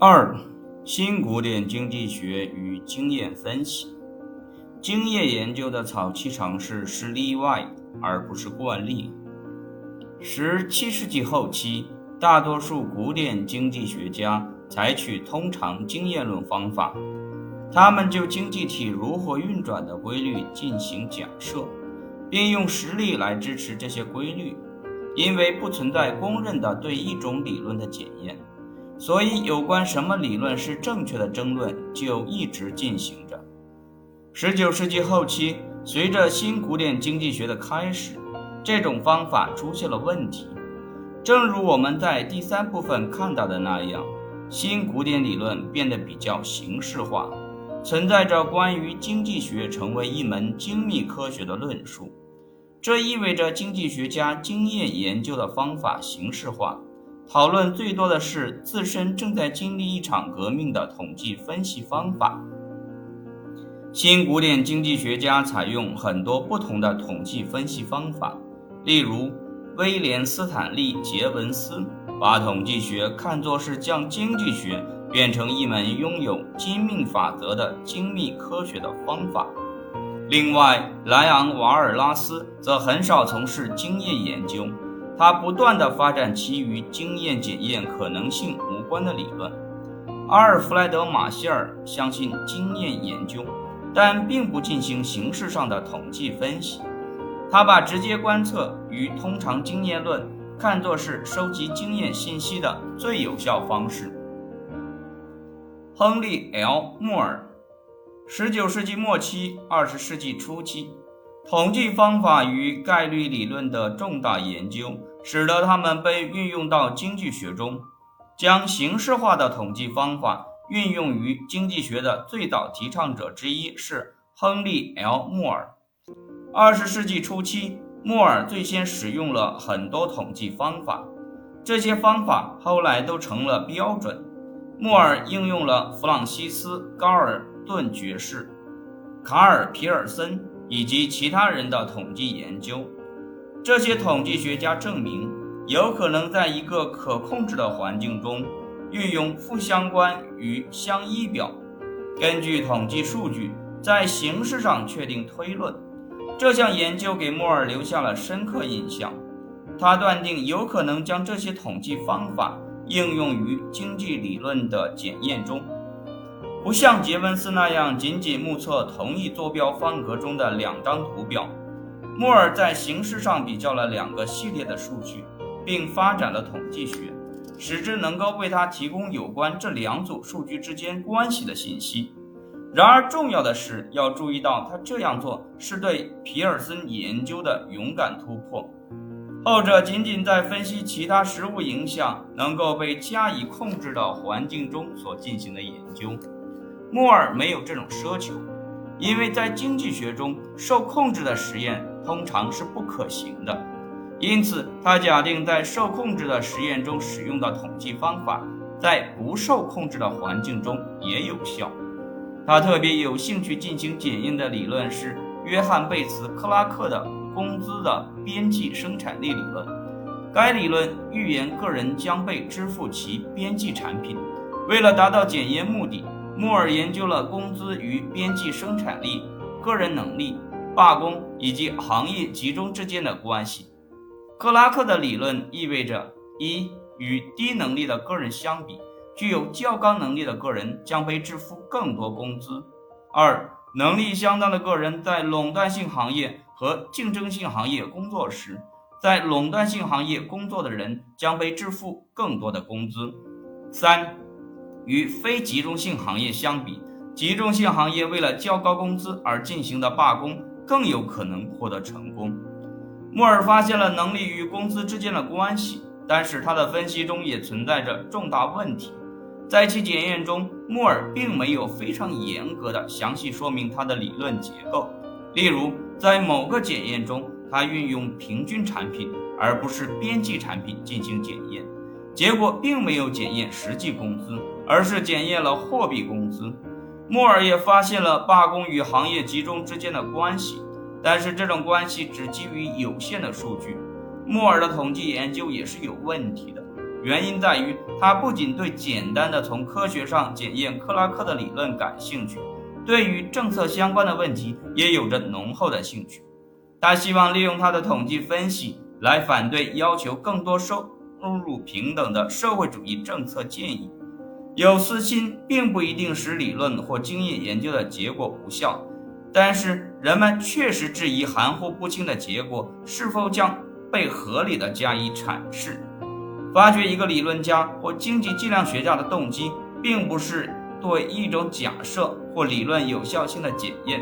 二、新古典经济学与经验分析。经验研究的早期尝试是例外，而不是惯例。十七世纪后期，大多数古典经济学家采取通常经验论方法，他们就经济体如何运转的规律进行假设，并用实例来支持这些规律。因为不存在公认的对一种理论的检验，所以有关什么理论是正确的争论就一直进行着。十九世纪后期，随着新古典经济学的开始，这种方法出现了问题。正如我们在第三部分看到的那样，新古典理论变得比较形式化，存在着关于经济学成为一门精密科学的论述。这意味着经济学家经验研究的方法形式化，讨论最多的是自身正在经历一场革命的统计分析方法。新古典经济学家采用很多不同的统计分析方法，例如，威廉·斯坦利·杰文斯把统计学看作是将经济学变成一门拥有精密法则的精密科学的方法。另外，莱昂·瓦尔拉斯则很少从事经验研究，他不断地发展其与经验检验可能性无关的理论。阿尔弗莱德·马歇尔相信经验研究。但并不进行形式上的统计分析，他把直接观测与通常经验论看作是收集经验信息的最有效方式。亨利 ·L· 穆尔，19世纪末期、20世纪初期，统计方法与概率理论的重大研究，使得它们被运用到经济学中，将形式化的统计方法。运用于经济学的最早提倡者之一是亨利 ·L· 穆尔。二十世纪初期，穆尔最先使用了很多统计方法，这些方法后来都成了标准。穆尔应用了弗朗西斯·高尔顿爵士、卡尔·皮尔森以及其他人的统计研究。这些统计学家证明，有可能在一个可控制的环境中。运用负相关与相依表，根据统计数据，在形式上确定推论。这项研究给莫尔留下了深刻印象。他断定有可能将这些统计方法应用于经济理论的检验中，不像杰文斯那样仅仅目测同一坐标方格中的两张图表。莫尔在形式上比较了两个系列的数据，并发展了统计学。使之能够为他提供有关这两组数据之间关系的信息。然而，重要的是要注意到，他这样做是对皮尔森研究的勇敢突破。后者仅仅在分析其他食物影响能够被加以控制的环境中所进行的研究。莫尔没有这种奢求，因为在经济学中，受控制的实验通常是不可行的。因此，他假定在受控制的实验中使用的统计方法，在不受控制的环境中也有效。他特别有兴趣进行检验的理论是约翰·贝茨·克拉克的工资的边际生产力理论。该理论预言个人将被支付其边际产品。为了达到检验目的，莫尔研究了工资与边际生产力、个人能力、罢工以及行业集中之间的关系。克拉克的理论意味着：一、与低能力的个人相比，具有较高能力的个人将被支付更多工资；二、能力相当的个人在垄断性行业和竞争性行业工作时，在垄断性行业工作的人将被支付更多的工资；三、与非集中性行业相比，集中性行业为了较高工资而进行的罢工更有可能获得成功。莫尔发现了能力与工资之间的关系，但是他的分析中也存在着重大问题。在其检验中，莫尔并没有非常严格的详细说明他的理论结构。例如，在某个检验中，他运用平均产品而不是边际产品进行检验，结果并没有检验实际工资，而是检验了货币工资。莫尔也发现了罢工与行业集中之间的关系。但是这种关系只基于有限的数据，莫尔的统计研究也是有问题的，原因在于他不仅对简单的从科学上检验克拉克的理论感兴趣，对于政策相关的问题也有着浓厚的兴趣。他希望利用他的统计分析来反对要求更多收入平等的社会主义政策建议。有私心并不一定使理论或经验研究的结果无效，但是人们确实质疑含糊不清的结果是否将被合理的加以阐释。发掘一个理论家或经济计量学家的动机，并不是对一种假设或理论有效性的检验。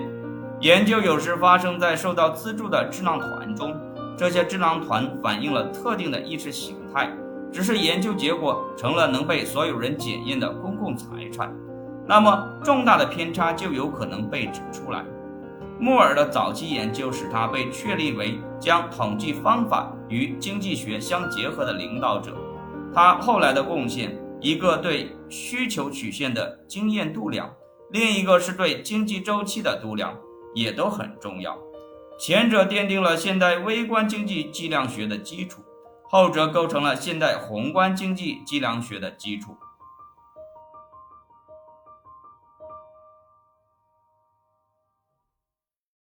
研究有时发生在受到资助的智囊团中，这些智囊团反映了特定的意识形态，只是研究结果成了能被所有人检验的公共财产，那么重大的偏差就有可能被指出来。穆尔的早期研究使他被确立为将统计方法与经济学相结合的领导者。他后来的贡献，一个对需求曲线的经验度量，另一个是对经济周期的度量，也都很重要。前者奠定了现代微观经济计量学的基础，后者构成了现代宏观经济计量学的基础。